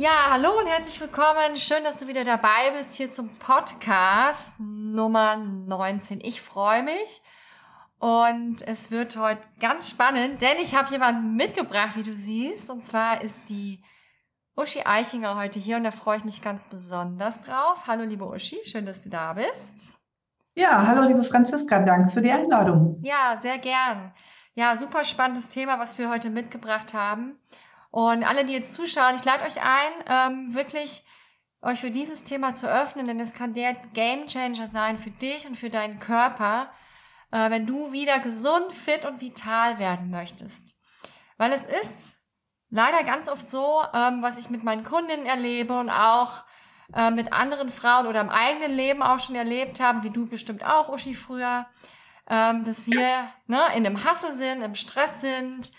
Ja, hallo und herzlich willkommen. Schön, dass du wieder dabei bist hier zum Podcast Nummer 19. Ich freue mich und es wird heute ganz spannend, denn ich habe jemanden mitgebracht, wie du siehst. Und zwar ist die Uschi Eichinger heute hier und da freue ich mich ganz besonders drauf. Hallo liebe Uschi, schön, dass du da bist. Ja, hallo liebe Franziska, danke für die Einladung. Ja, sehr gern. Ja, super spannendes Thema, was wir heute mitgebracht haben. Und alle, die jetzt zuschauen, ich lade euch ein, ähm, wirklich euch für dieses Thema zu öffnen, denn es kann der Game Changer sein für dich und für deinen Körper, äh, wenn du wieder gesund, fit und vital werden möchtest. Weil es ist leider ganz oft so, ähm, was ich mit meinen Kundinnen erlebe und auch äh, mit anderen Frauen oder im eigenen Leben auch schon erlebt haben, wie du bestimmt auch, Uschi, früher, ähm, dass wir ne, in einem Hassel sind, im Stress sind,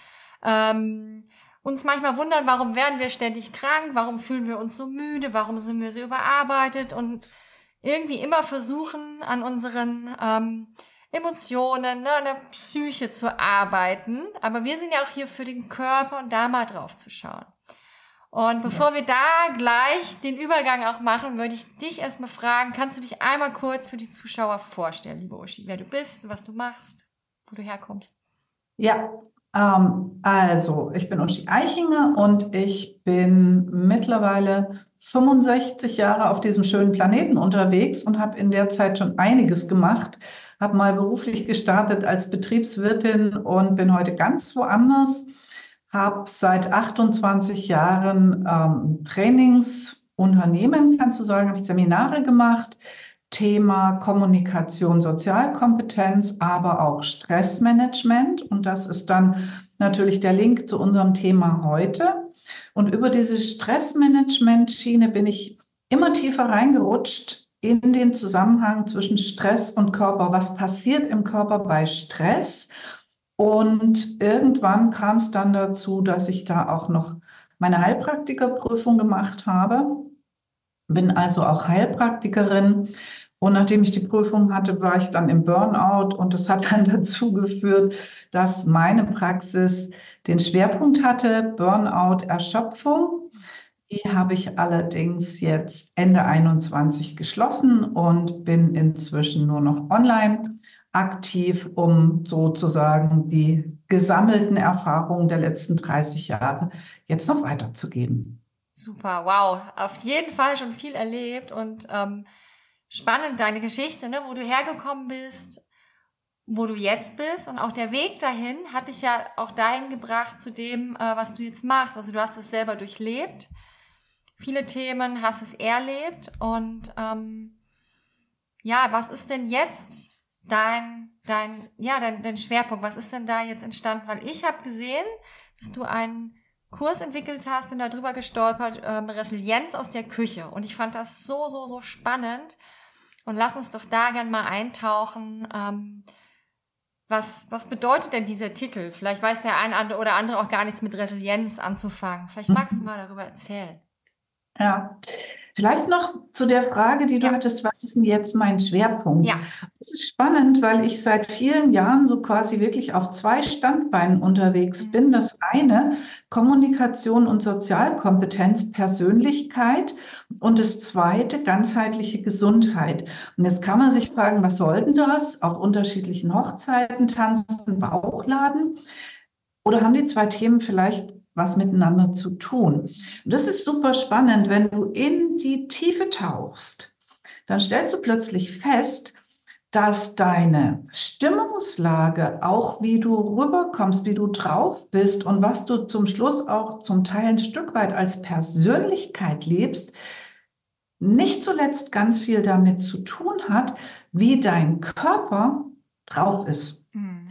ähm, uns manchmal wundern, warum werden wir ständig krank, warum fühlen wir uns so müde, warum sind wir so überarbeitet und irgendwie immer versuchen, an unseren ähm, Emotionen, ne, an der Psyche zu arbeiten. Aber wir sind ja auch hier für den Körper und da mal drauf zu schauen. Und bevor ja. wir da gleich den Übergang auch machen, würde ich dich erstmal fragen, kannst du dich einmal kurz für die Zuschauer vorstellen, liebe Uschi, wer du bist, was du machst, wo du herkommst? Ja, ähm, also, ich bin Uschi Eichinger und ich bin mittlerweile 65 Jahre auf diesem schönen Planeten unterwegs und habe in der Zeit schon einiges gemacht. Habe mal beruflich gestartet als Betriebswirtin und bin heute ganz woanders. Habe seit 28 Jahren ähm, Trainingsunternehmen, kannst du sagen, habe ich Seminare gemacht Thema Kommunikation, Sozialkompetenz, aber auch Stressmanagement. Und das ist dann natürlich der Link zu unserem Thema heute. Und über diese Stressmanagement-Schiene bin ich immer tiefer reingerutscht in den Zusammenhang zwischen Stress und Körper. Was passiert im Körper bei Stress? Und irgendwann kam es dann dazu, dass ich da auch noch meine Heilpraktikerprüfung gemacht habe. Bin also auch Heilpraktikerin und nachdem ich die Prüfung hatte, war ich dann im Burnout und das hat dann dazu geführt, dass meine Praxis den Schwerpunkt hatte, Burnout, Erschöpfung. Die habe ich allerdings jetzt Ende 21 geschlossen und bin inzwischen nur noch online aktiv, um sozusagen die gesammelten Erfahrungen der letzten 30 Jahre jetzt noch weiterzugeben. Super, wow. Auf jeden Fall schon viel erlebt und ähm, spannend, deine Geschichte, ne, wo du hergekommen bist, wo du jetzt bist und auch der Weg dahin hat dich ja auch dahin gebracht zu dem, äh, was du jetzt machst. Also du hast es selber durchlebt, viele Themen hast es erlebt und ähm, ja, was ist denn jetzt dein dein ja dein, dein Schwerpunkt? Was ist denn da jetzt entstanden? Weil ich habe gesehen, dass du einen Kurs entwickelt hast, bin da drüber gestolpert, ähm, Resilienz aus der Küche und ich fand das so so so spannend und lass uns doch da gern mal eintauchen. Ähm, Was, was bedeutet denn dieser Titel? Vielleicht weiß der eine oder andere auch gar nichts mit Resilienz anzufangen. Vielleicht magst du mal darüber erzählen. Ja, Vielleicht noch zu der Frage, die du ja. hattest, was ist denn jetzt mein Schwerpunkt? Ja. Das ist spannend, weil ich seit vielen Jahren so quasi wirklich auf zwei Standbeinen unterwegs mhm. bin. Das eine, Kommunikation und Sozialkompetenz, Persönlichkeit und das zweite, ganzheitliche Gesundheit. Und jetzt kann man sich fragen, was soll denn das? Auf unterschiedlichen Hochzeiten tanzen, Bauchladen? Oder haben die zwei Themen vielleicht was miteinander zu tun. Und das ist super spannend, wenn du in die Tiefe tauchst, dann stellst du plötzlich fest, dass deine Stimmungslage, auch wie du rüberkommst, wie du drauf bist und was du zum Schluss auch zum Teil ein Stück weit als Persönlichkeit lebst, nicht zuletzt ganz viel damit zu tun hat, wie dein Körper drauf ist. Mhm.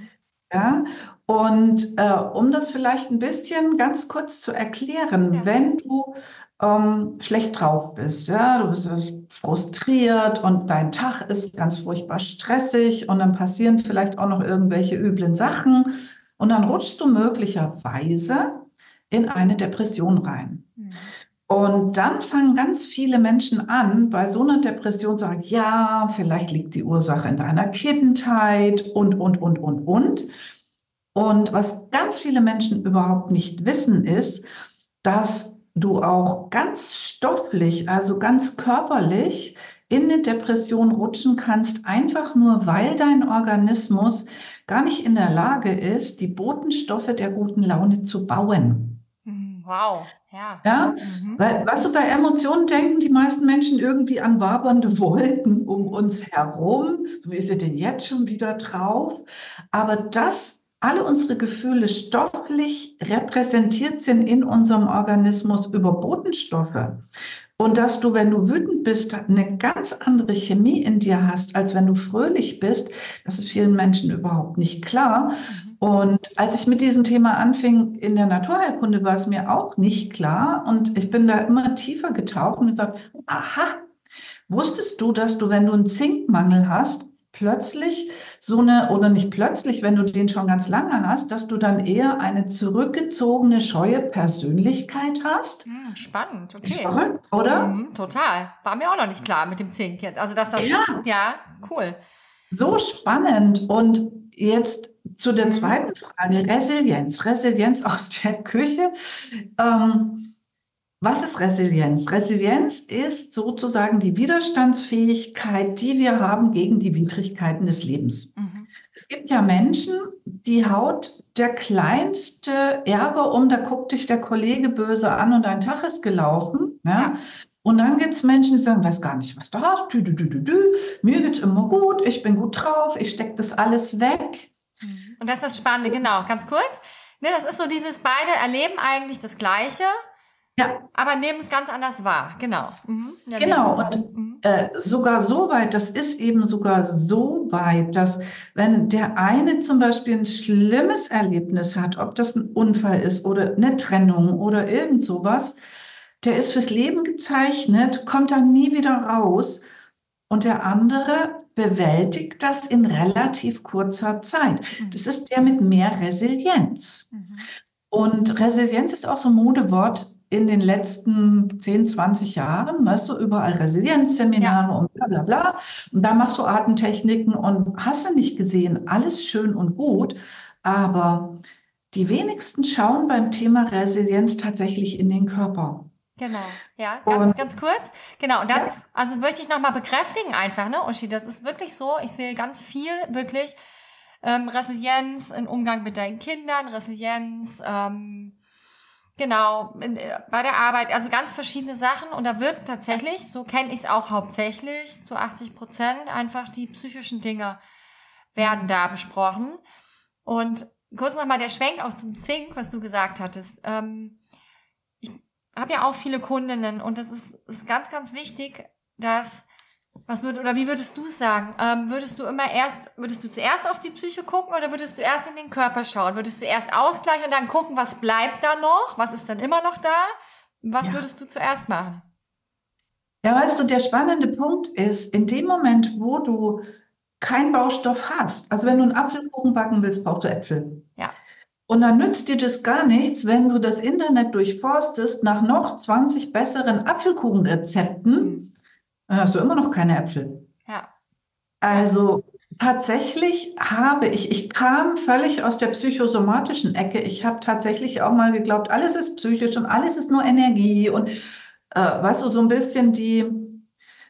Ja, und äh, um das vielleicht ein bisschen ganz kurz zu erklären, ja. wenn du ähm, schlecht drauf bist, ja, du bist frustriert und dein Tag ist ganz furchtbar stressig und dann passieren vielleicht auch noch irgendwelche üblen Sachen und dann rutschst du möglicherweise in eine Depression rein. Mhm. Und dann fangen ganz viele Menschen an, bei so einer Depression zu sagen, ja, vielleicht liegt die Ursache in deiner Kindheit und, und, und, und, und. Und was ganz viele Menschen überhaupt nicht wissen, ist, dass du auch ganz stofflich, also ganz körperlich in eine Depression rutschen kannst, einfach nur weil dein Organismus gar nicht in der Lage ist, die Botenstoffe der guten Laune zu bauen. Hm, wow, ja. Ja, mhm. weil, was du bei Emotionen denken die meisten Menschen irgendwie an wabernde Wolken um uns herum. So, wie ist er denn jetzt schon wieder drauf? Aber das alle unsere Gefühle stofflich repräsentiert sind in unserem Organismus über Botenstoffe. Und dass du, wenn du wütend bist, eine ganz andere Chemie in dir hast, als wenn du fröhlich bist, das ist vielen Menschen überhaupt nicht klar. Mhm. Und als ich mit diesem Thema anfing in der Naturheilkunde, war es mir auch nicht klar. Und ich bin da immer tiefer getaucht und gesagt, aha, wusstest du, dass du, wenn du einen Zinkmangel hast, plötzlich so eine, oder nicht plötzlich, wenn du den schon ganz lange hast, dass du dann eher eine zurückgezogene, scheue Persönlichkeit hast. Hm, spannend, okay. Ist verrückt, oder? Mhm, total. War mir auch noch nicht klar mit dem Zink. Also, dass das, ja, ja cool. So spannend. Und jetzt zu der mhm. zweiten Frage, Resilienz. Resilienz aus der Küche. Ähm, was ist Resilienz? Resilienz ist sozusagen die Widerstandsfähigkeit, die wir haben gegen die Widrigkeiten des Lebens. Mhm. Es gibt ja Menschen, die haut der kleinste Ärger um, da guckt dich der Kollege böse an und ein Tag ist gelaufen. Ja? ja. Und dann gibt es Menschen, die sagen, weiß gar nicht, was du hast. Dü, dü, dü, dü, dü. Mir geht's immer gut, ich bin gut drauf, ich stecke das alles weg. Und das ist das Spannende, genau, ganz kurz. Ne, das ist so dieses, beide erleben eigentlich das Gleiche. Ja. Aber nehmen es ganz anders wahr, genau. Mhm. Genau, und mhm. äh, sogar so weit, das ist eben sogar so weit, dass wenn der eine zum Beispiel ein schlimmes Erlebnis hat, ob das ein Unfall ist oder eine Trennung oder irgend sowas, der ist fürs Leben gezeichnet, kommt dann nie wieder raus und der andere bewältigt das in relativ kurzer Zeit. Mhm. Das ist der mit mehr Resilienz. Mhm. Und Resilienz ist auch so ein Modewort, in den letzten 10, 20 Jahren, weißt du, überall Resilienzseminare ja. und bla bla bla. Und da machst du Atemtechniken und hast du nicht gesehen, alles schön und gut, aber die wenigsten schauen beim Thema Resilienz tatsächlich in den Körper. Genau, ja, ganz, und, ganz kurz. Genau, und das ja. ist, also möchte ich nochmal bekräftigen einfach, ne, Uschi, das ist wirklich so, ich sehe ganz viel wirklich ähm, Resilienz im Umgang mit deinen Kindern, Resilienz, ähm, Genau, äh, bei der Arbeit, also ganz verschiedene Sachen und da wird tatsächlich, so kenne ich es auch hauptsächlich, zu 80 Prozent einfach die psychischen Dinge werden da besprochen. Und kurz nochmal der Schwenk auch zum Zink, was du gesagt hattest. Ähm, ich habe ja auch viele Kundinnen und es ist, ist ganz, ganz wichtig, dass was würd, oder wie würdest du sagen? Ähm, würdest du immer erst, würdest du zuerst auf die Psyche gucken oder würdest du erst in den Körper schauen? Würdest du erst ausgleichen und dann gucken, was bleibt da noch? Was ist dann immer noch da? Was ja. würdest du zuerst machen? Ja, weißt du, der spannende Punkt ist, in dem Moment, wo du keinen Baustoff hast. Also wenn du einen Apfelkuchen backen willst, brauchst du Äpfel. Ja. Und dann nützt dir das gar nichts, wenn du das Internet durchforstest nach noch 20 besseren Apfelkuchenrezepten, Mhm. Dann hast du immer noch keine Äpfel. Ja. Also tatsächlich habe ich, ich kam völlig aus der psychosomatischen Ecke. Ich habe tatsächlich auch mal geglaubt, alles ist psychisch und alles ist nur Energie und äh, weißt du, so ein bisschen die,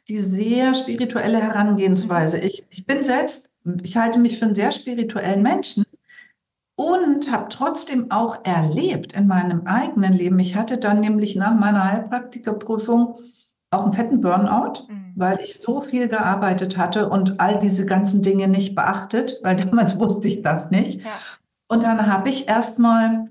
die sehr spirituelle Herangehensweise. Ich, ich bin selbst, ich halte mich für einen sehr spirituellen Menschen und habe trotzdem auch erlebt in meinem eigenen Leben. Ich hatte dann nämlich nach meiner Heilpraktikerprüfung auch einen fetten Burnout, Mhm. weil ich so viel gearbeitet hatte und all diese ganzen Dinge nicht beachtet, weil damals wusste ich das nicht. Ja. Und dann habe ich erstmal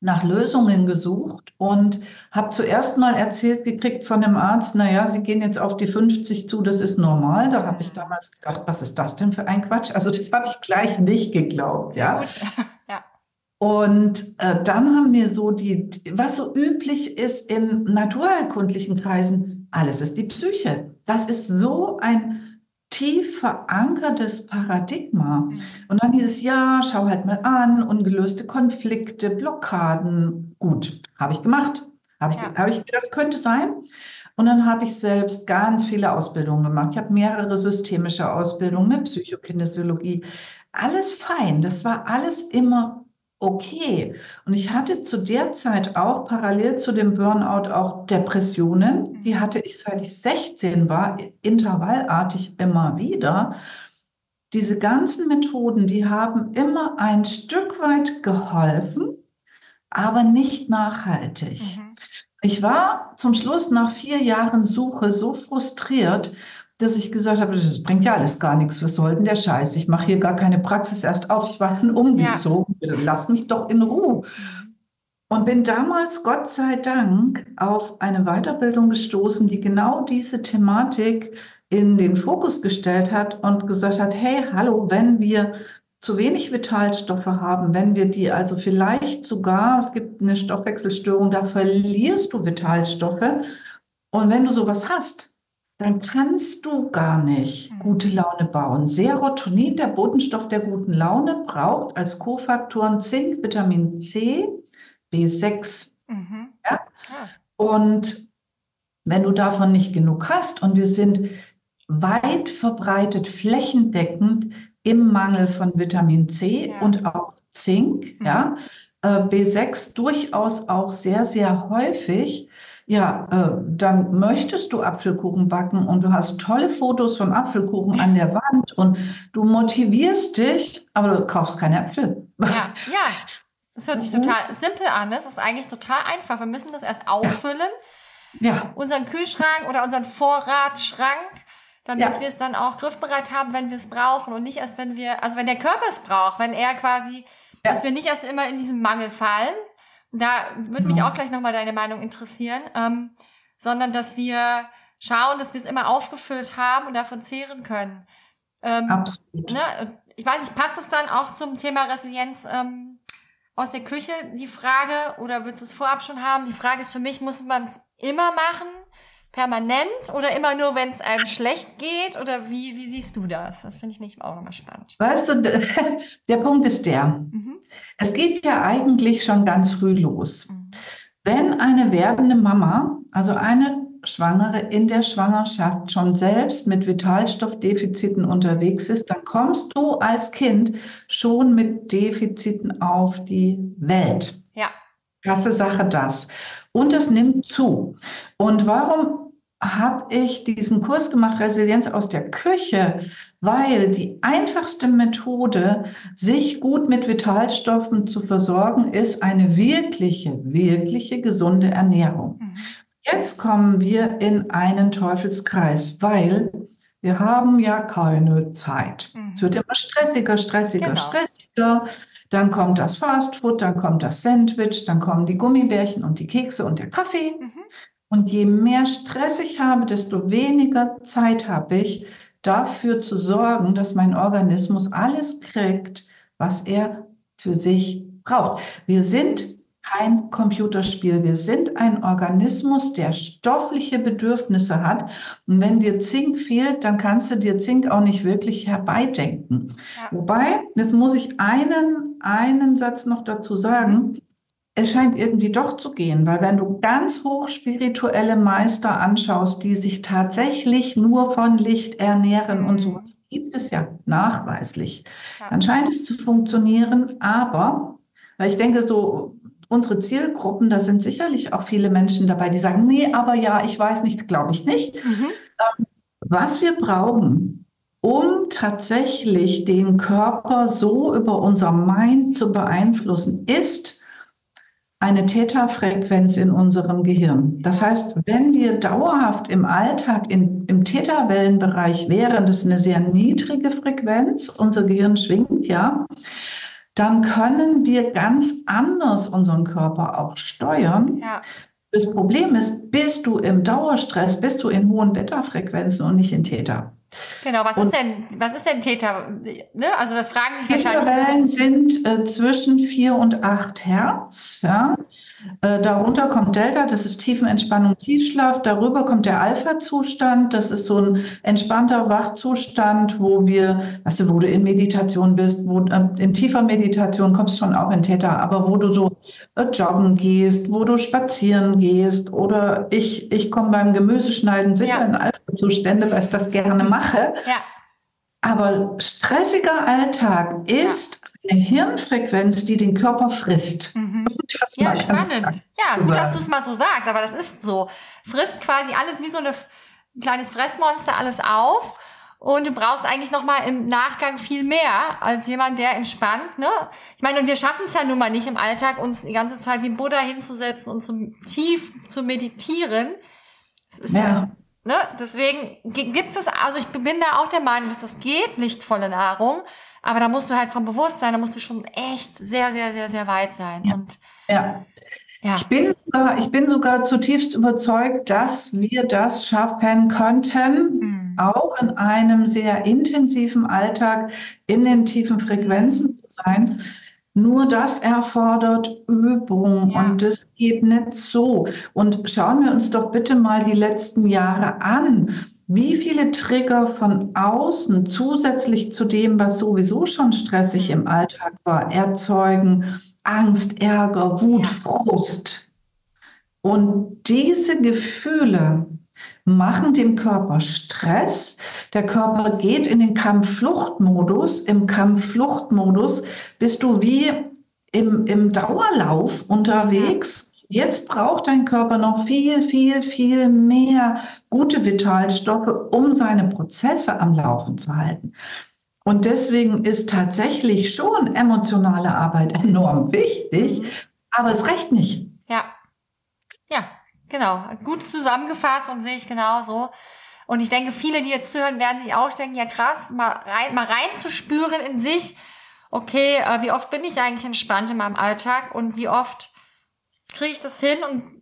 nach Lösungen gesucht und habe zuerst mal erzählt gekriegt von dem Arzt, naja, Sie gehen jetzt auf die 50 zu, das ist normal. Da habe ich damals gedacht, was ist das denn für ein Quatsch? Also das habe ich gleich nicht geglaubt. Sehr ja. gut. Und äh, dann haben wir so die, was so üblich ist in naturheilkundlichen Kreisen, alles ist die Psyche. Das ist so ein tief verankertes Paradigma. Mhm. Und dann dieses Ja, schau halt mal an, ungelöste Konflikte, Blockaden. Gut, habe ich gemacht. Habe ich, Ja. habe ich gedacht, könnte sein. Und dann habe ich selbst ganz viele Ausbildungen gemacht. Ich habe mehrere systemische Ausbildungen mit Psychokinesiologie. Alles fein. Das war alles immer okay. Und ich hatte zu der Zeit auch parallel zu dem Burnout auch Depressionen. Die hatte ich seit ich 16 war, intervallartig immer wieder. Diese ganzen Methoden, die haben immer ein Stück weit geholfen, aber nicht nachhaltig. Mhm. Ich war zum Schluss nach vier Jahren Suche so frustriert, dass ich gesagt habe, das bringt ja alles gar nichts. Was soll denn der Scheiß? Ich mache hier gar keine Praxis erst auf. Ich war dann umgezogen. Lass mich doch in Ruhe. Und bin damals, Gott sei Dank, auf eine Weiterbildung gestoßen, die genau diese Thematik in den Fokus gestellt hat und gesagt hat, hey, hallo, wenn wir zu wenig Vitalstoffe haben, wenn wir die also vielleicht sogar, es gibt eine Stoffwechselstörung, da verlierst du Vitalstoffe. Und wenn du sowas hast, dann kannst du gar nicht Mhm. gute Laune bauen. Serotonin, der Botenstoff der guten Laune, braucht als Kofaktoren Zink, Vitamin C, B6. Mhm. Ja? Ja. Und wenn du davon nicht genug hast, und wir sind weit verbreitet, flächendeckend im Mangel von Vitamin C Ja. und auch Zink, Mhm. ja, äh, B6 durchaus auch sehr, sehr häufig. Ja, äh, dann möchtest du Apfelkuchen backen und du hast tolle Fotos von Apfelkuchen an der Wand und du motivierst dich, aber du kaufst keine Äpfel. Ja, ja. Das hört sich total simpel an. Das ist eigentlich total einfach. Wir müssen das erst auffüllen, Ja, unseren Kühlschrank oder unseren Vorratsschrank, damit Ja. wir es dann auch griffbereit haben, wenn wir es brauchen und nicht erst, wenn wir, also wenn der Körper es braucht, wenn er quasi, Ja. dass wir nicht erst immer in diesen Mangel fallen. Da würde mich auch gleich nochmal deine Meinung interessieren, ähm, sondern dass wir schauen, dass wir es immer aufgefüllt haben und davon zehren können. Ähm, absolut. ne, ich weiß nicht, passt das dann auch zum Thema Resilienz ähm, aus der Küche, die Frage, oder willst du es vorab schon haben? Die Frage ist für mich, muss man es immer machen, permanent, oder immer nur, wenn es einem schlecht geht? Oder wie, wie siehst du das? Das finde ich nicht auch nochmal spannend. Weißt du, der, Punkt ist der, Mhm. es geht ja eigentlich schon ganz früh los. Mhm. Wenn eine werdende Mama, also eine Schwangere in der Schwangerschaft schon selbst mit Vitalstoffdefiziten unterwegs ist, dann kommst du als Kind schon mit Defiziten auf die Welt. Ja. Krasse Sache das. Und es nimmt zu. Und warum habe ich diesen Kurs gemacht, Resilienz aus der Küche? Weil die einfachste Methode, sich gut mit Vitalstoffen zu versorgen, ist eine wirkliche, wirkliche gesunde Ernährung. Mhm. Jetzt kommen wir in einen Teufelskreis, weil wir haben ja keine Zeit. Mhm. Es wird immer stressiger, stressiger, Genau. stressiger. Dann kommt das Fastfood, dann kommt das Sandwich, dann kommen die Gummibärchen und die Kekse und der Kaffee. Mhm. Und je mehr Stress ich habe, desto weniger Zeit habe ich, dafür zu sorgen, dass mein Organismus alles kriegt, was er für sich braucht. Wir sind kein Computerspiel. Wir sind ein Organismus, der stoffliche Bedürfnisse hat. Und wenn dir Zink fehlt, dann kannst du dir Zink auch nicht wirklich herbeidenken. Ja. Wobei, jetzt muss ich einen, einen Satz noch dazu sagen es scheint irgendwie doch zu gehen, weil wenn du ganz hochspirituelle Meister anschaust, die sich tatsächlich nur von Licht ernähren und sowas gibt es ja nachweislich, dann scheint es zu funktionieren. Aber, weil ich denke, so unsere Zielgruppen, da sind sicherlich auch viele Menschen dabei, die sagen, nee, aber ja, ich weiß nicht, glaube ich nicht. Mhm. Ähm, was wir brauchen, um tatsächlich den Körper so über unser Mind zu beeinflussen, ist, eine Theta-Frequenz in unserem Gehirn. Das heißt, wenn wir dauerhaft im Alltag in, im Theta-Wellenbereich wären, das ist eine sehr niedrige Frequenz, unser Gehirn schwingt ja, dann können wir ganz anders unseren Körper auch steuern. Ja. Das Problem ist, bist du im Dauerstress, bist du in hohen Beta-Frequenzen und nicht in Theta. Genau, was ist denn, was ist denn Täter? Ne? Also das fragen sich wahrscheinlich. Wellen sind äh, zwischen 4 und 8 Hertz. Ja? Äh, darunter kommt Delta, das ist Tiefenentspannung, Tiefschlaf. Darüber kommt der Alpha-Zustand, das ist so ein entspannter Wachzustand, wo wir, weißt du, wo du in Meditation bist, wo äh, in tiefer Meditation kommst du schon auch in Theta, aber wo du so äh, joggen gehst, wo du spazieren gehst oder ich, ich komme beim Gemüseschneiden sicher ja. in Alpha-Zustände, weil ich das gerne mache. Ja. Aber stressiger Alltag ist eine Hirnfrequenz, die den Körper frisst. Mhm. ja, spannend. Ja, gut, dass du es mal so sagst, aber das ist so. Frisst quasi alles wie so eine, ein kleines Fressmonster alles auf. Und du brauchst eigentlich noch mal im Nachgang viel mehr als jemand, der entspannt. Ne? Ich meine, und wir schaffen es ja nun mal nicht im Alltag, uns die ganze Zeit wie Buddha hinzusetzen und zum tief zu meditieren. Das ist ja, ja Ne? Deswegen gibt es, also ich bin da auch der Meinung, dass das geht, lichtvolle Nahrung, aber da musst du halt vom Bewusstsein, da musst du schon echt sehr, sehr, sehr, sehr weit sein. Ja. Und ja. Ja. Ich, bin sogar, ich bin sogar zutiefst überzeugt, dass wir das schaffen könnten, mhm. auch in einem sehr intensiven Alltag in den tiefen Frequenzen zu sein. Nur das erfordert Übung ja. und das geht nicht so. Und schauen wir uns doch bitte mal die letzten Jahre an. Wie viele Trigger von außen zusätzlich zu dem, was sowieso schon stressig im Alltag war, erzeugen Angst, Ärger, Wut, ja. Frust. Und diese Gefühle machen dem Körper Stress. Der Körper geht in den Kampffluchtmodus. Im Kampffluchtmodus bist du wie im, im Dauerlauf unterwegs. Jetzt braucht dein Körper noch viel, viel, viel mehr gute Vitalstoffe, um seine Prozesse am Laufen zu halten. Und deswegen ist tatsächlich schon emotionale Arbeit enorm wichtig, aber es reicht nicht. Genau, gut zusammengefasst und sehe ich genauso. Und ich denke, viele, die jetzt zuhören, werden sich auch denken, ja krass, mal rein, mal reinzuspüren in sich, okay, äh, wie oft bin ich eigentlich entspannt in meinem Alltag und wie oft kriege ich das hin und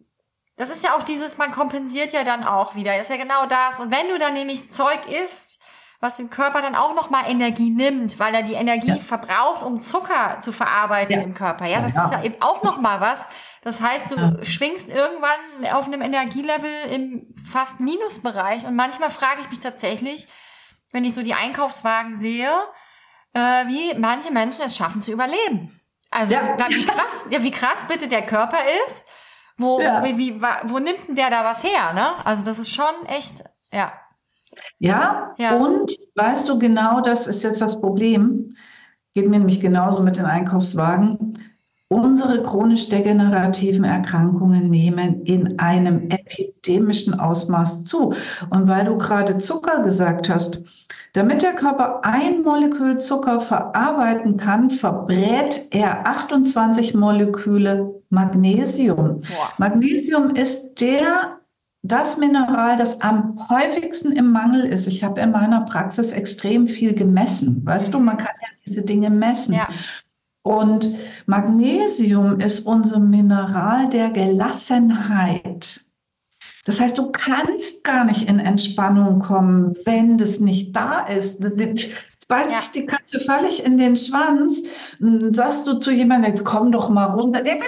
das ist ja auch dieses, man kompensiert ja dann auch wieder. Das ist ja genau das. Und wenn du dann nämlich Zeug isst, was dem Körper dann auch nochmal Energie nimmt, weil er die Energie ja. verbraucht, um Zucker zu verarbeiten ja. im Körper. Ja, das ja. ist ja eben auch nochmal was, das heißt, du schwingst irgendwann auf einem Energielevel im fast Minusbereich. Und manchmal frage ich mich tatsächlich, wenn ich so die Einkaufswagen sehe, äh, wie manche Menschen es schaffen zu überleben. Also wie krass, ja, wie krass bitte der Körper ist. Wo, wie, wie, wo nimmt denn der da was her? Ne? Also das ist schon echt, ja. Ja, ja, und weißt du genau, das ist jetzt das Problem. Geht mir nämlich genauso mit den Einkaufswagen. Unsere chronisch degenerativen Erkrankungen nehmen in einem epidemischen Ausmaß zu. Und weil du gerade Zucker gesagt hast, damit der Körper ein Molekül Zucker verarbeiten kann, verbrät er 28 Moleküle Magnesium. Boah. Magnesium ist der das Mineral, das am häufigsten im Mangel ist. Ich habe in meiner Praxis extrem viel gemessen. Weißt du, man kann ja diese Dinge messen. Ja. Und Magnesium ist unser Mineral der Gelassenheit. Das heißt, du kannst gar nicht in Entspannung kommen, wenn das nicht da ist. Beißt ja. sich die Katze völlig in den Schwanz, sagst du zu jemandem, jetzt komm doch mal runter. Geht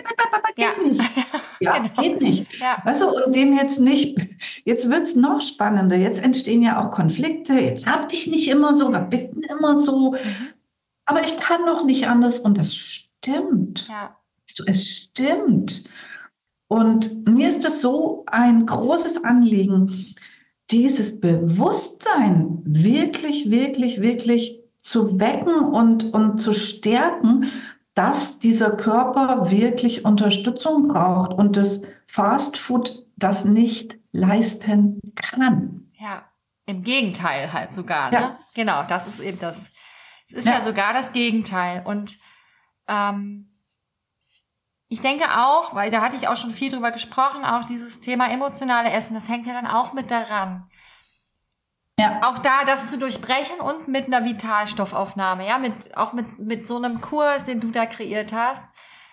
ja. nicht. Ja, genau. geht nicht. Ja. Weißt du, und dem jetzt nicht, jetzt wird es noch spannender. Jetzt entstehen ja auch Konflikte. Jetzt hab dich nicht immer so, was bitten immer so. Mhm. Aber ich kann doch nicht anders. Und das stimmt. Ja. Es stimmt. Und mir ist es so ein großes Anliegen, dieses Bewusstsein wirklich, wirklich, wirklich zu wecken und, und zu stärken, dass dieser Körper wirklich Unterstützung braucht und das Fast Food das nicht leisten kann. Ja, im Gegenteil halt sogar. Ne? Ja. Genau, das ist eben das. Es ist ja. ja sogar das Gegenteil. Und ähm, ich denke auch, weil da hatte ich auch schon viel drüber gesprochen, auch dieses Thema emotionale Essen, das hängt ja dann auch mit daran. Ja. Auch da das zu durchbrechen und mit einer Vitalstoffaufnahme, ja, mit, auch mit, mit so einem Kurs, den du da kreiert hast,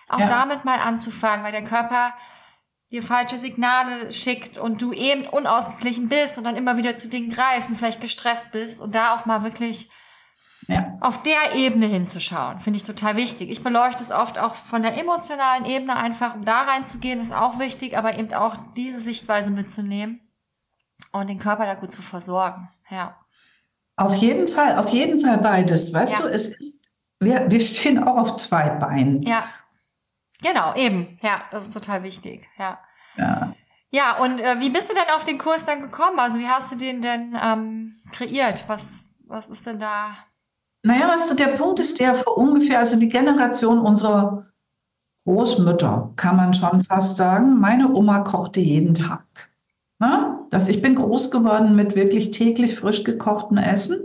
auch ja. damit mal anzufangen, weil der Körper dir falsche Signale schickt und du eben unausgeglichen bist und dann immer wieder zu Dingen greifst und vielleicht gestresst bist und da auch mal wirklich ja. Auf der Ebene hinzuschauen, finde ich total wichtig. Ich beleuchte es oft auch von der emotionalen Ebene einfach, um da reinzugehen, ist auch wichtig, aber eben auch diese Sichtweise mitzunehmen und den Körper da gut zu versorgen. Ja. Auf jeden Fall, auf jeden Fall beides. Weißt ja. du, es ist, wir, wir stehen auch auf zwei Beinen. Ja. Genau, eben. Ja, das ist total wichtig. Ja. Ja. Ja, und äh, wie bist du denn auf den Kurs dann gekommen? Also wie hast du den denn ähm, kreiert? Was, was ist denn da naja, weißt du, der Punkt ist der vor ungefähr, also die Generation unserer Großmütter, kann man schon fast sagen. Meine Oma kochte jeden Tag. Na, das, ich bin groß geworden mit wirklich täglich frisch gekochtem Essen.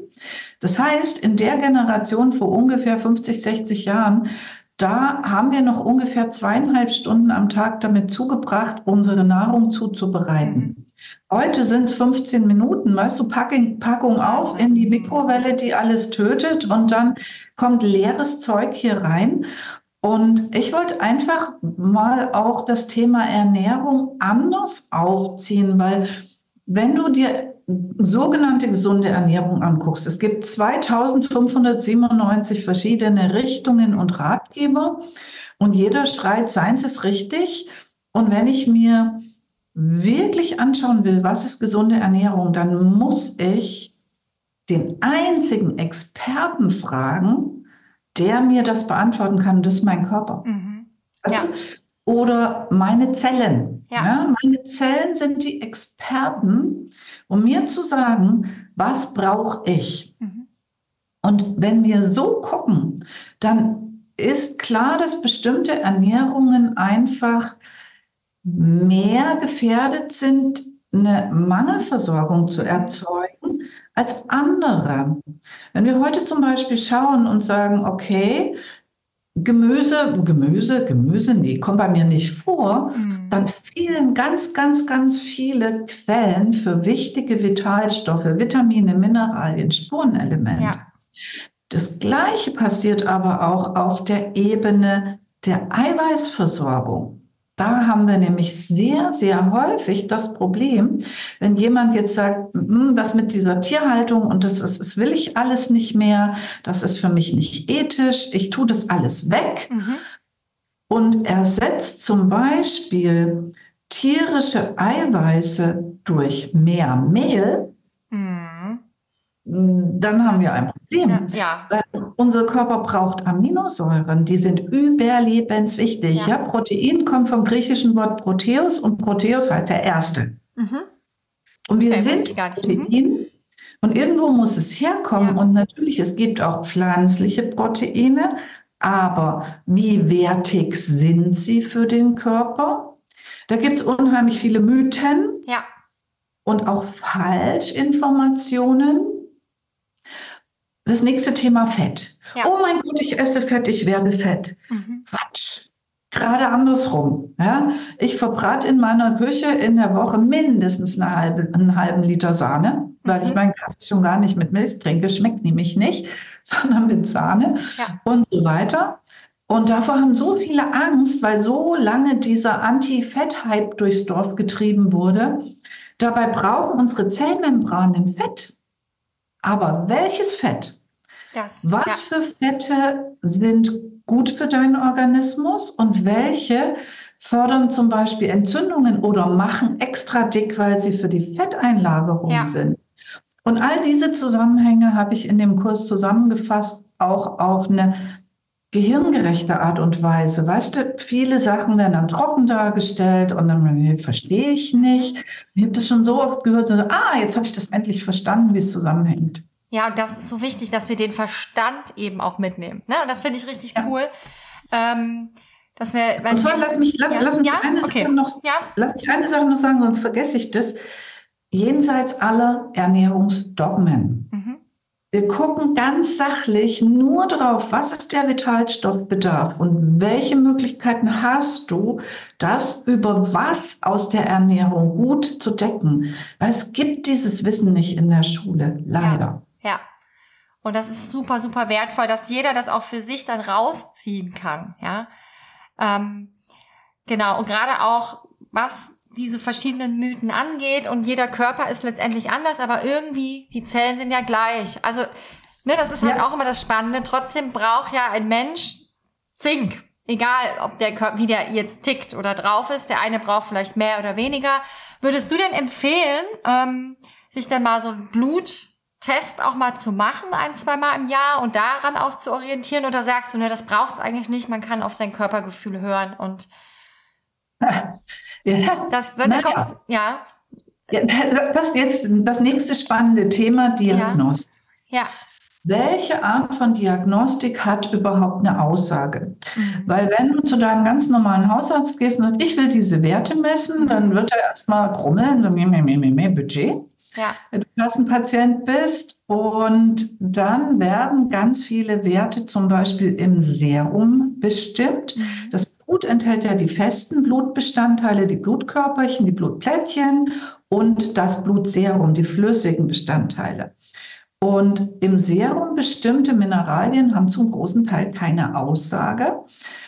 Das heißt, in der Generation vor ungefähr 50, 60 Jahren, da haben wir noch ungefähr zweieinhalb Stunden am Tag damit zugebracht, unsere Nahrung zuzubereiten. Heute sind es 15 Minuten, weißt du, Packung, Packung auf in die Mikrowelle, die alles tötet und dann kommt leeres Zeug hier rein. Und ich wollte einfach mal auch das Thema Ernährung anders aufziehen, weil wenn du dir sogenannte gesunde Ernährung anguckst, es gibt 2597 verschiedene Richtungen und Ratgeber und jeder schreit, seins ist richtig. Und wenn ich mir wirklich anschauen will, was ist gesunde Ernährung, dann muss ich den einzigen Experten fragen, der mir das beantworten kann, das ist mein Körper. Mhm. Ja. Oder meine Zellen. Ja. ja. meine Zellen sind die Experten, um mir zu sagen, was brauche ich. Mhm. Und wenn wir so gucken, dann ist klar, dass bestimmte Ernährungen einfach mehr gefährdet sind, eine Mangelversorgung zu erzeugen als andere. Wenn wir heute zum Beispiel schauen und sagen, okay, Gemüse, Gemüse, Gemüse, nee, kommt bei mir nicht vor, mhm. dann fehlen ganz, ganz, ganz viele Quellen für wichtige Vitalstoffe, Vitamine, Mineralien, Spurenelemente. Ja. Das Gleiche passiert aber auch auf der Ebene der Eiweißversorgung. Da haben wir nämlich sehr, sehr häufig das Problem, wenn jemand jetzt sagt, hm, das mit dieser Tierhaltung und das ist, das will ich alles nicht mehr, das ist für mich nicht ethisch, ich tue das alles weg mhm. und ersetzt zum Beispiel tierische Eiweiße durch mehr Mehl, mhm. dann haben das, wir ein Problem. Ja, ja. Unser Körper braucht Aminosäuren, die sind überlebenswichtig. Ja. ja. Protein kommt vom griechischen Wort Proteus und Proteus heißt der Erste. Mhm. Und wir okay, sind Protein. Mhm. Und irgendwo muss es herkommen. Ja. Und natürlich, es gibt auch pflanzliche Proteine, aber wie wertig sind sie für den Körper? Da gibt es unheimlich viele Mythen ja. und auch Falschinformationen. Das nächste Thema Fett. Ja. Oh mein Gott, ich esse Fett, ich werde fett. Mhm. Quatsch. Gerade andersrum. Ja? Ich verbrate in meiner Küche in der Woche mindestens eine halbe, einen halben Liter Sahne, weil mhm. ich meinen Kaffee schon gar nicht mit Milch trinke. Schmeckt nämlich nicht, sondern mit Sahne ja. und so weiter. Und davor haben so viele Angst, weil so lange dieser Anti-Fett-Hype durchs Dorf getrieben wurde. Dabei brauchen unsere Zellmembranen Fett. Aber welches Fett? Das, Was ja. für Fette sind gut für deinen Organismus und welche fördern zum Beispiel Entzündungen oder machen extra dick, weil sie für die Fetteinlagerung ja. sind. Und all diese Zusammenhänge habe ich in dem Kurs zusammengefasst, auch auf eine gehirngerechte Art und Weise. Weißt du, viele Sachen werden dann trocken dargestellt und dann verstehe ich nicht. Ich habe das schon so oft gehört, ah, jetzt habe ich das endlich verstanden, wie es zusammenhängt. Ja, und das ist so wichtig, dass wir den Verstand eben auch mitnehmen. Ne? Und das finde ich richtig ja. cool. Ähm, dass wir, weil und zwar, lass mich, lass, ja? lass mich ja? eine okay. Sache noch, ja? lass mich eine Sache noch sagen, sonst vergesse ich das. Jenseits aller Ernährungsdogmen. Mhm. Wir gucken ganz sachlich nur darauf, was ist der Vitalstoffbedarf und welche Möglichkeiten hast du, das über was aus der Ernährung gut zu decken. Weil es gibt dieses Wissen nicht in der Schule, leider. Ja. Ja. Und das ist super, super wertvoll, dass jeder das auch für sich dann rausziehen kann. Ja. Ähm, genau. Und gerade auch, was diese verschiedenen Mythen angeht und jeder Körper ist letztendlich anders, aber irgendwie die Zellen sind ja gleich. Also, ne, das ist halt ja. auch immer das Spannende. Trotzdem braucht ja ein Mensch Zink. Egal, ob der Körper, wie der jetzt tickt oder drauf ist. Der eine braucht vielleicht mehr oder weniger. Würdest du denn empfehlen, ähm, sich dann mal so ein Bluttest auch mal zu machen, ein, zwei Mal im Jahr und daran auch zu orientieren? Oder sagst du, ne, das braucht's eigentlich nicht, man kann auf sein Körpergefühl hören und ja. Das, wenn du kommst, ja. ja. Das jetzt das nächste spannende Thema, Diagnostik. Ja. ja. Welche Art von Diagnostik hat überhaupt eine Aussage? Mhm. Weil wenn du zu deinem ganz normalen Hausarzt gehst und sagst, ich will diese Werte messen, dann wird er erstmal grummeln, mehr Budget. Ja. Wenn du Kassenpatient bist und dann werden ganz viele Werte zum Beispiel im Serum bestimmt. Mhm. Das Blut enthält ja die festen Blutbestandteile, die Blutkörperchen, die Blutplättchen und das Blutserum, die flüssigen Bestandteile. Und im Serum bestimmte Mineralien haben zum großen Teil keine Aussage,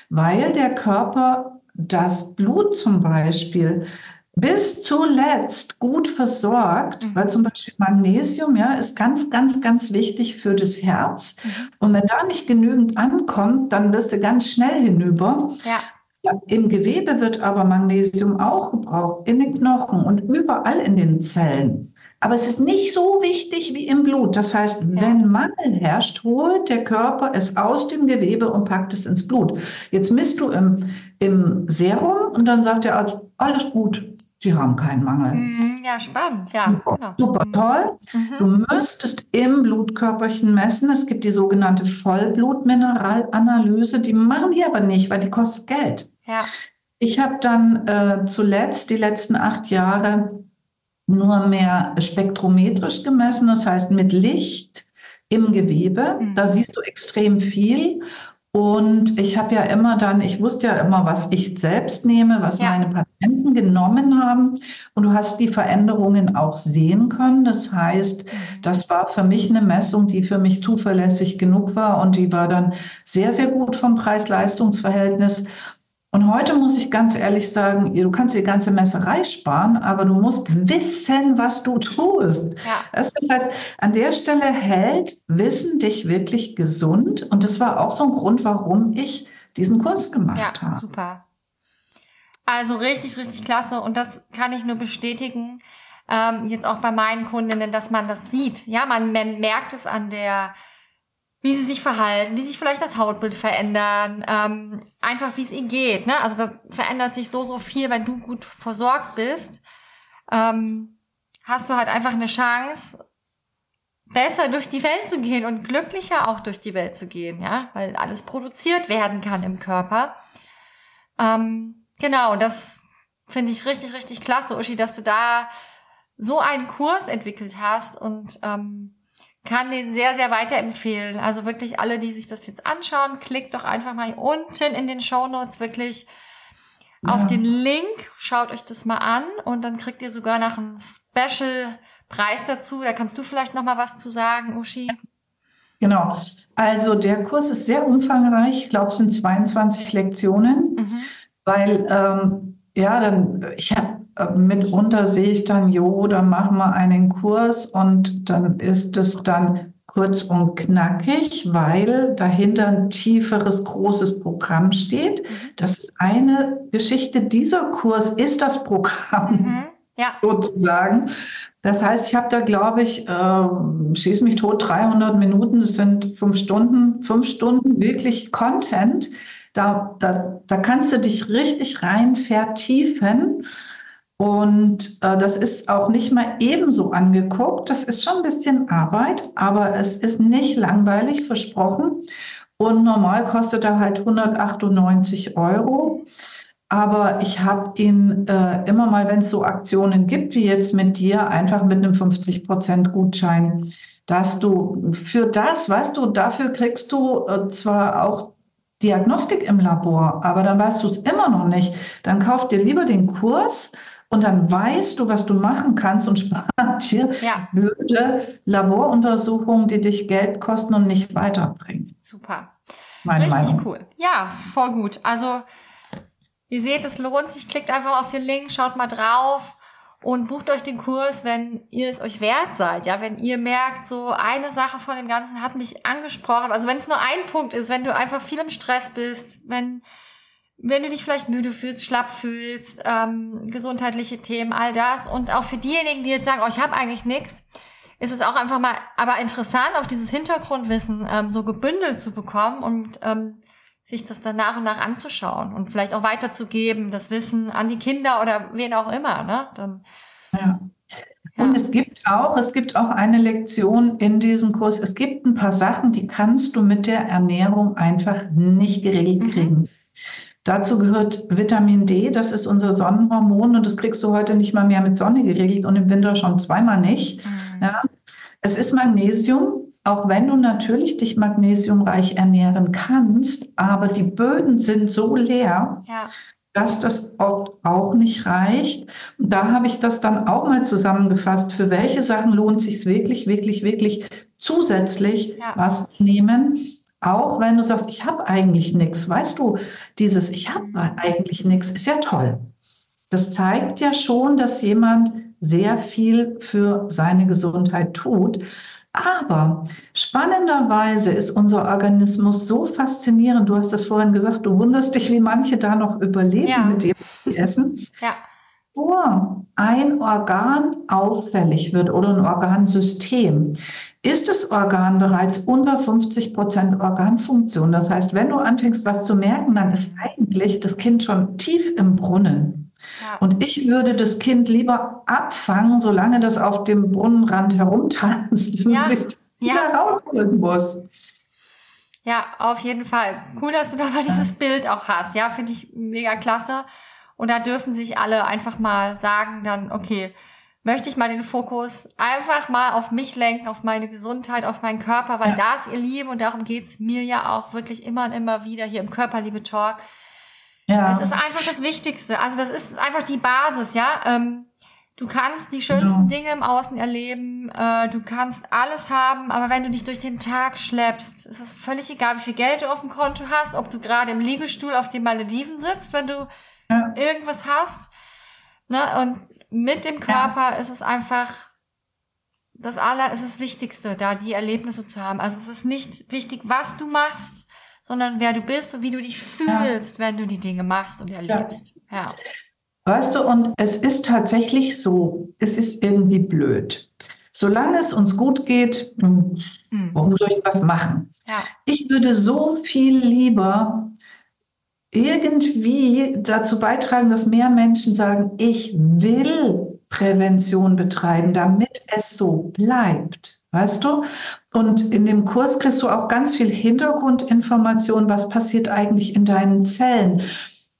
weil der Körper das Blut zum Beispiel bis zuletzt gut versorgt, mhm. weil zum Beispiel Magnesium ja, ist ganz, ganz, ganz wichtig für das Herz. Mhm. Und wenn da nicht genügend ankommt, dann wirst du ganz schnell hinüber. Ja. Ja, Im Gewebe wird aber Magnesium auch gebraucht, in den Knochen und überall in den Zellen. Aber es ist nicht so wichtig wie im Blut. Das heißt, ja. wenn Mangel herrscht, holt der Körper es aus dem Gewebe und packt es ins Blut. Jetzt misst du im, im Serum und dann sagt der Arzt, alles gut, Sie haben keinen Mangel. Mhm, ja, spannend, ja. Super, ja. super toll. Mhm. Du müsstest im Blutkörperchen messen. Es gibt die sogenannte Vollblutmineralanalyse. Die machen die aber nicht, weil die kostet Geld. Ja. Ich habe dann äh, zuletzt die letzten acht Jahre nur mehr spektrometrisch gemessen, das heißt mit Licht im Gewebe. Mhm. Da siehst du extrem viel. Und ich habe ja immer dann, ich wusste ja immer, was ich selbst nehme, was ja. meine Patienten genommen haben. Und du hast die Veränderungen auch sehen können. Das heißt, mhm. das war für mich eine Messung, die für mich zuverlässig genug war. Und die war dann sehr, sehr gut vom Preis-Leistungs-Verhältnis. Und heute muss ich ganz ehrlich sagen, du kannst die ganze Messerei sparen, aber du musst wissen, was du tust. Ja. Das ist halt, an der Stelle hält Wissen dich wirklich gesund. Und das war auch so ein Grund, warum ich diesen Kurs gemacht ja, habe. Super. Also richtig, richtig klasse. Und das kann ich nur bestätigen. Ähm, jetzt auch bei meinen Kundinnen, dass man das sieht. Ja, man, man merkt es an der wie sie sich verhalten, wie sich vielleicht das Hautbild verändern, ähm, einfach wie es ihnen geht. Ne? Also da verändert sich so, so viel, wenn du gut versorgt bist. Ähm, hast du halt einfach eine Chance, besser durch die Welt zu gehen und glücklicher auch durch die Welt zu gehen, ja, weil alles produziert werden kann im Körper. Ähm, genau, das finde ich richtig, richtig klasse, Uschi, dass du da so einen Kurs entwickelt hast und ähm, kann den sehr, sehr weiterempfehlen. Also wirklich alle, die sich das jetzt anschauen, klickt doch einfach mal unten in den Show Notes wirklich ja. auf den Link, schaut euch das mal an und dann kriegt ihr sogar noch einen Special Preis dazu. Da kannst du vielleicht noch mal was zu sagen, Uschi. Genau. Also der Kurs ist sehr umfangreich. Ich glaube, es sind 22 Lektionen, mhm. Weil ähm, ja, dann ich habe äh, mitunter sehe ich dann, jo, dann machen wir einen Kurs und dann ist es dann kurz und knackig, weil dahinter ein tieferes, großes Programm steht. Mhm. Das ist eine Geschichte. Dieser Kurs ist das Programm, mhm. ja. sozusagen. Das heißt, ich habe da, glaube ich, äh, schieß mich tot, 300 Minuten, das sind fünf Stunden, fünf Stunden wirklich Content. Da, da, da kannst du dich richtig rein vertiefen. Und äh, das ist auch nicht mal ebenso angeguckt. Das ist schon ein bisschen Arbeit, aber es ist nicht langweilig, versprochen. Und normal kostet er halt 198 Euro. Aber ich habe ihn äh, immer mal, wenn es so Aktionen gibt, wie jetzt mit dir, einfach mit einem 50% Gutschein, dass du für das, weißt du, dafür kriegst du äh, zwar auch Diagnostik im Labor, aber dann weißt du es immer noch nicht. Dann kauf dir lieber den Kurs und dann weißt du, was du machen kannst und spart dir ja. blöde Laboruntersuchungen, die dich Geld kosten und nicht weiterbringen. Super. Meine Richtig Meinung. cool. Ja, voll gut. Also, ihr seht, es lohnt sich. Klickt einfach auf den Link, schaut mal drauf und bucht euch den Kurs, wenn ihr es euch wert seid. Ja, wenn ihr merkt, so eine Sache von dem Ganzen hat mich angesprochen. Also, wenn es nur ein Punkt ist, wenn du einfach viel im Stress bist, wenn wenn du dich vielleicht müde fühlst, schlapp fühlst, ähm, gesundheitliche Themen, all das. Und auch für diejenigen, die jetzt sagen, oh, ich habe eigentlich nichts, ist es auch einfach mal aber interessant, auf dieses Hintergrundwissen ähm, so gebündelt zu bekommen und ähm, sich das dann nach und nach anzuschauen und vielleicht auch weiterzugeben, das Wissen an die Kinder oder wen auch immer. Ne? Dann, ja. Und ja. es gibt auch, es gibt auch eine Lektion in diesem Kurs. Es gibt ein paar Sachen, die kannst du mit der Ernährung einfach nicht geregelt mhm. kriegen. Dazu gehört Vitamin D, das ist unser Sonnenhormon und das kriegst du heute nicht mal mehr mit Sonne geregelt und im Winter schon zweimal nicht. Mhm. Ja. Es ist Magnesium, auch wenn du natürlich dich magnesiumreich ernähren kannst, aber die Böden sind so leer, ja. dass das oft auch nicht reicht. Da habe ich das dann auch mal zusammengefasst, für welche Sachen lohnt es sich wirklich, wirklich, wirklich zusätzlich ja. was zu nehmen auch wenn du sagst, ich habe eigentlich nichts, weißt du, dieses Ich habe eigentlich nichts ist ja toll. Das zeigt ja schon, dass jemand sehr viel für seine Gesundheit tut. Aber spannenderweise ist unser Organismus so faszinierend. Du hast das vorhin gesagt, du wunderst dich, wie manche da noch überleben ja. mit dem, was sie essen. ja. Bevor ein Organ auffällig wird oder ein Organsystem, ist das Organ bereits unter 50 Prozent Organfunktion. Das heißt, wenn du anfängst, was zu merken, dann ist eigentlich das Kind schon tief im Brunnen. Ja. Und ich würde das Kind lieber abfangen, solange das auf dem Brunnenrand herumtanzt, ja. bis ja. rausholen muss. Ja, auf jeden Fall. Cool, dass du da mal dieses Bild auch hast. Ja, finde ich mega klasse. Und da dürfen sich alle einfach mal sagen, dann, okay, möchte ich mal den Fokus einfach mal auf mich lenken, auf meine Gesundheit, auf meinen Körper, weil ja. das, ihr Lieben, und darum geht's mir ja auch wirklich immer und immer wieder hier im Körperliebe Talk. Ja. Das ist einfach das Wichtigste. Also das ist einfach die Basis, ja. Ähm, du kannst die schönsten ja. Dinge im Außen erleben, äh, du kannst alles haben, aber wenn du dich durch den Tag schleppst, ist es völlig egal, wie viel Geld du auf dem Konto hast, ob du gerade im Liegestuhl auf den Malediven sitzt, wenn du ja. irgendwas hast Ne? Und mit dem Körper ja. ist es einfach das aller, ist das Wichtigste, da die Erlebnisse zu haben. Also es ist nicht wichtig, was du machst, sondern wer du bist und wie du dich fühlst, ja. wenn du die Dinge machst und erlebst. Ja. ja. Weißt du, und es ist tatsächlich so, es ist irgendwie blöd. Solange es uns gut geht, hm, hm. warum soll ich was machen? Ja. Ich würde so viel lieber irgendwie dazu beitragen, dass mehr Menschen sagen, ich will Prävention betreiben, damit es so bleibt. Weißt du? Und in dem Kurs kriegst du auch ganz viel Hintergrundinformation, was passiert eigentlich in deinen Zellen.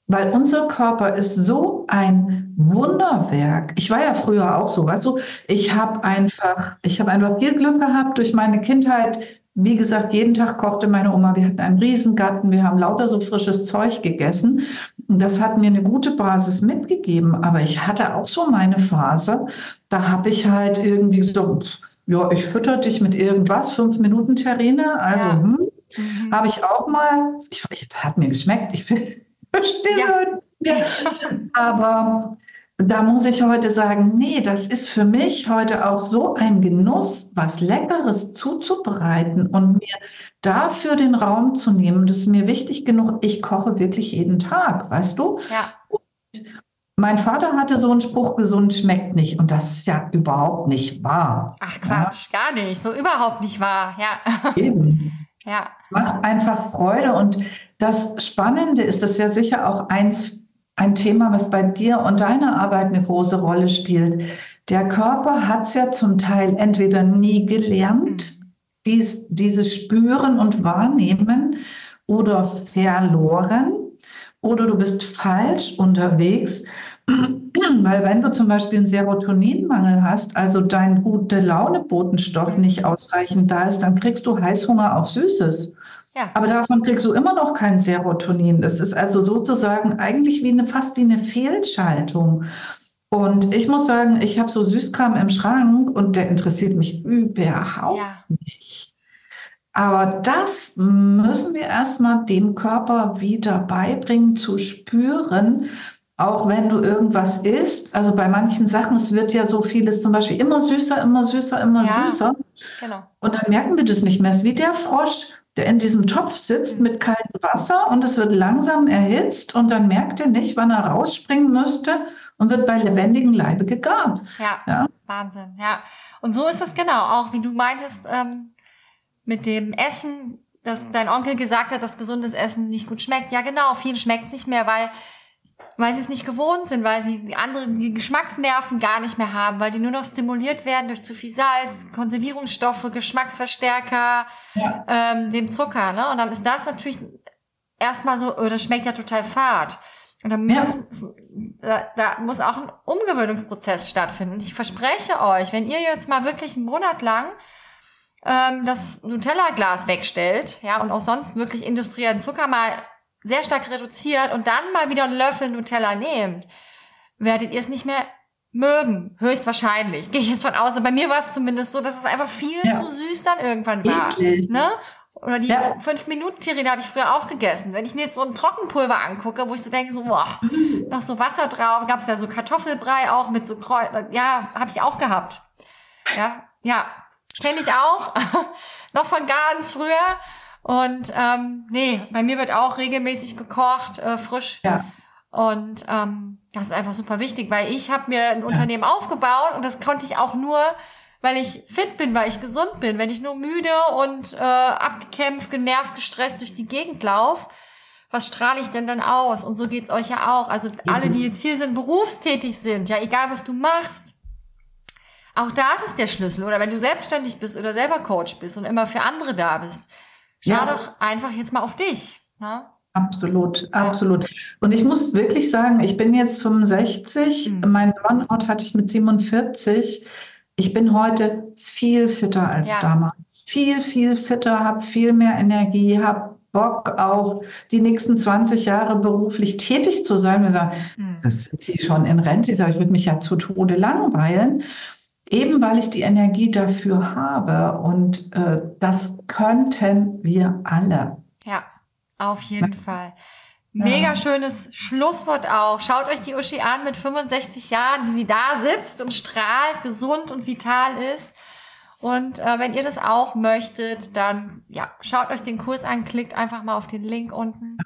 Weil unser Körper ist so ein Wunderwerk. Ich war ja früher auch so, weißt du, ich habe einfach, ich habe einfach viel Glück gehabt durch meine Kindheit wie gesagt, jeden Tag kochte meine Oma. Wir hatten einen Riesengarten. Wir haben lauter so frisches Zeug gegessen. Und das hat mir eine gute Basis mitgegeben. Aber ich hatte auch so meine Phase. Da habe ich halt irgendwie so, ja, ich fütter dich mit irgendwas. Fünf Minuten Terrine. Also, ja. hm, mhm. habe ich auch mal. Ich, ich, das hat mir geschmeckt. Ich bin still. Ja. Aber da muss ich heute sagen, nee, das ist für mich heute auch so ein Genuss, was Leckeres zuzubereiten und mir dafür den Raum zu nehmen. Das ist mir wichtig genug. Ich koche wirklich jeden Tag, weißt du? Ja. Mein Vater hatte so einen Spruch, gesund schmeckt nicht. Und das ist ja überhaupt nicht wahr. Ach Quatsch, ja. gar nicht. So überhaupt nicht wahr. Ja. Eben. Ja. Macht einfach Freude. Und das Spannende ist, das ist ja sicher auch eins ein Thema, was bei dir und deiner Arbeit eine große Rolle spielt. Der Körper hat es ja zum Teil entweder nie gelernt, dies, dieses Spüren und Wahrnehmen oder verloren oder du bist falsch unterwegs. Weil wenn du zum Beispiel einen Serotoninmangel hast, also dein gute Laune-Botenstoff nicht ausreichend da ist, dann kriegst du Heißhunger auf Süßes. Ja. Aber davon kriegst du immer noch kein Serotonin. Das ist also sozusagen eigentlich wie eine, fast wie eine Fehlschaltung. Und ich muss sagen, ich habe so Süßkram im Schrank und der interessiert mich überhaupt ja. nicht. Aber das müssen wir erstmal dem Körper wieder beibringen, zu spüren, auch wenn du irgendwas isst. Also bei manchen Sachen, es wird ja so vieles zum Beispiel immer süßer, immer süßer, immer ja, süßer. Genau. Und dann merken wir das nicht mehr. Es ist wie der Frosch der in diesem Topf sitzt mit kaltem Wasser und es wird langsam erhitzt und dann merkt er nicht, wann er rausspringen müsste und wird bei lebendigem Leibe gegart. Ja, ja, Wahnsinn, ja. Und so ist es genau, auch wie du meintest, ähm, mit dem Essen, dass dein Onkel gesagt hat, dass gesundes Essen nicht gut schmeckt. Ja, genau, viel schmeckt es nicht mehr, weil weil sie es nicht gewohnt sind, weil sie die anderen, die Geschmacksnerven gar nicht mehr haben, weil die nur noch stimuliert werden durch zu viel Salz, Konservierungsstoffe, Geschmacksverstärker, ja. ähm, dem Zucker, ne? Und dann ist das natürlich erstmal so, oh, das schmeckt ja total fad. Und dann ja. muss, da, da muss auch ein Umgewöhnungsprozess stattfinden. Ich verspreche euch, wenn ihr jetzt mal wirklich einen Monat lang ähm, das Nutella-Glas wegstellt, ja, und auch sonst wirklich industriellen Zucker mal sehr stark reduziert und dann mal wieder einen Löffel Nutella nehmt, werdet ihr es nicht mehr mögen. Höchstwahrscheinlich. Gehe ich jetzt von aus. Bei mir war es zumindest so, dass es einfach viel ja. zu süß dann irgendwann war. Ne? Oder die ja. 5-Minuten-Terrine habe ich früher auch gegessen. Wenn ich mir jetzt so ein Trockenpulver angucke, wo ich so denke, so, boah, noch so Wasser drauf, gab es ja so Kartoffelbrei auch mit so Kreuz. Ja, habe ich auch gehabt. Ja, ja. Kenne ich auch. noch von ganz früher. Und ähm, nee, bei mir wird auch regelmäßig gekocht, äh, frisch. Ja. Und ähm, das ist einfach super wichtig, weil ich habe mir ein ja. Unternehmen aufgebaut und das konnte ich auch nur, weil ich fit bin, weil ich gesund bin. Wenn ich nur müde und äh, abgekämpft, genervt, gestresst durch die Gegend laufe, was strahle ich denn dann aus? Und so geht's euch ja auch. Also alle, die jetzt hier sind, berufstätig sind, ja, egal was du machst, auch das ist der Schlüssel. Oder wenn du selbstständig bist oder selber Coach bist und immer für andere da bist, Schau ja. doch einfach jetzt mal auf dich. Ne? Absolut, absolut. Und ich muss wirklich sagen, ich bin jetzt 65, mhm. mein Burnout hatte ich mit 47. Ich bin heute viel fitter als ja. damals. Viel, viel fitter, habe viel mehr Energie, habe Bock auf die nächsten 20 Jahre beruflich tätig zu sein. Wir sagen, mhm. das sind Sie schon in Rente. Ich sage, ich würde mich ja zu Tode langweilen. Eben weil ich die Energie dafür habe. Und äh, das könnten wir alle. Ja, auf jeden. Fall. Mega ja. schönes Schlusswort auch. Schaut euch die Uschi an mit 65 Jahren, wie sie da sitzt und strahlt, gesund und vital ist. Und äh, wenn ihr das auch möchtet, dann ja, schaut euch den Kurs an, klickt einfach mal auf den Link unten.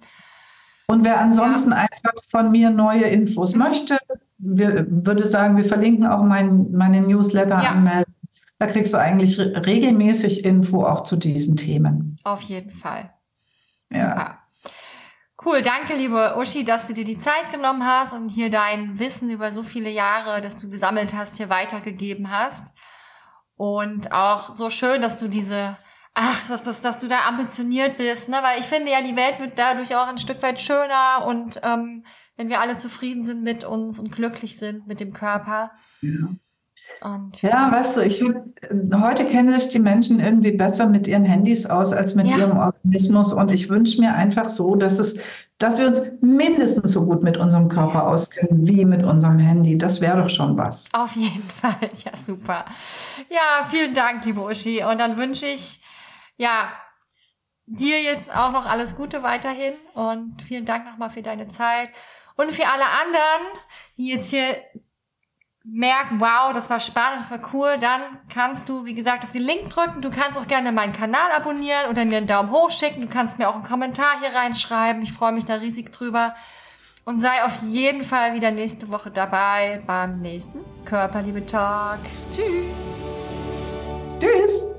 Und wer ansonsten ja. einfach von mir neue Infos möchte, wir, würde sagen, wir verlinken auch mein, meine Newsletter ja. anmelden. Da kriegst du eigentlich re regelmäßig Info auch zu diesen Themen. Auf jeden Fall. Ja. Super. Cool, danke liebe Uschi, dass du dir die Zeit genommen hast und hier dein Wissen über so viele Jahre, das du gesammelt hast, hier weitergegeben hast. Und auch so schön, dass du diese, ach, dass, dass, dass du da ambitioniert bist, ne? Weil ich finde ja, die Welt wird dadurch auch ein Stück weit schöner und ähm, wenn wir alle zufrieden sind mit uns und glücklich sind mit dem Körper. Ja. Und, ja, weißt du, ich heute kennen sich die Menschen irgendwie besser mit ihren Handys aus als mit ja. ihrem Organismus. Und ich wünsche mir einfach so, dass es, dass wir uns mindestens so gut mit unserem Körper auskennen wie mit unserem Handy. Das wäre doch schon was. Auf jeden Fall. Ja, super. Ja, vielen Dank, liebe Uschi. Und dann wünsche ich, ja, dir jetzt auch noch alles Gute weiterhin. Und vielen Dank nochmal für deine Zeit. Und für alle anderen, die jetzt hier merken, wow, das war spannend, das war cool, dann kannst du, wie gesagt, auf den Link drücken. Du kannst auch gerne meinen Kanal abonnieren oder mir einen Daumen hoch schicken. Du kannst mir auch einen Kommentar hier reinschreiben. Ich freue mich da riesig drüber. Und sei auf jeden Fall wieder nächste Woche dabei beim nächsten Körperliebe Talk. Tschüss. Tschüss.